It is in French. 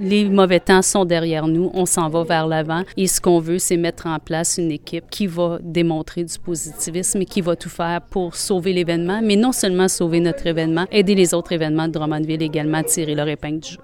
les mauvais temps sont derrière nous, on s'en va vers l'avant et ce qu'on veut, c'est mettre en place une équipe qui va démontrer du positivisme et qui va tout faire pour sauver l'événement, mais non seulement sauver notre événement, aider les autres événements de Drummondville également à tirer leur épingle du jeu.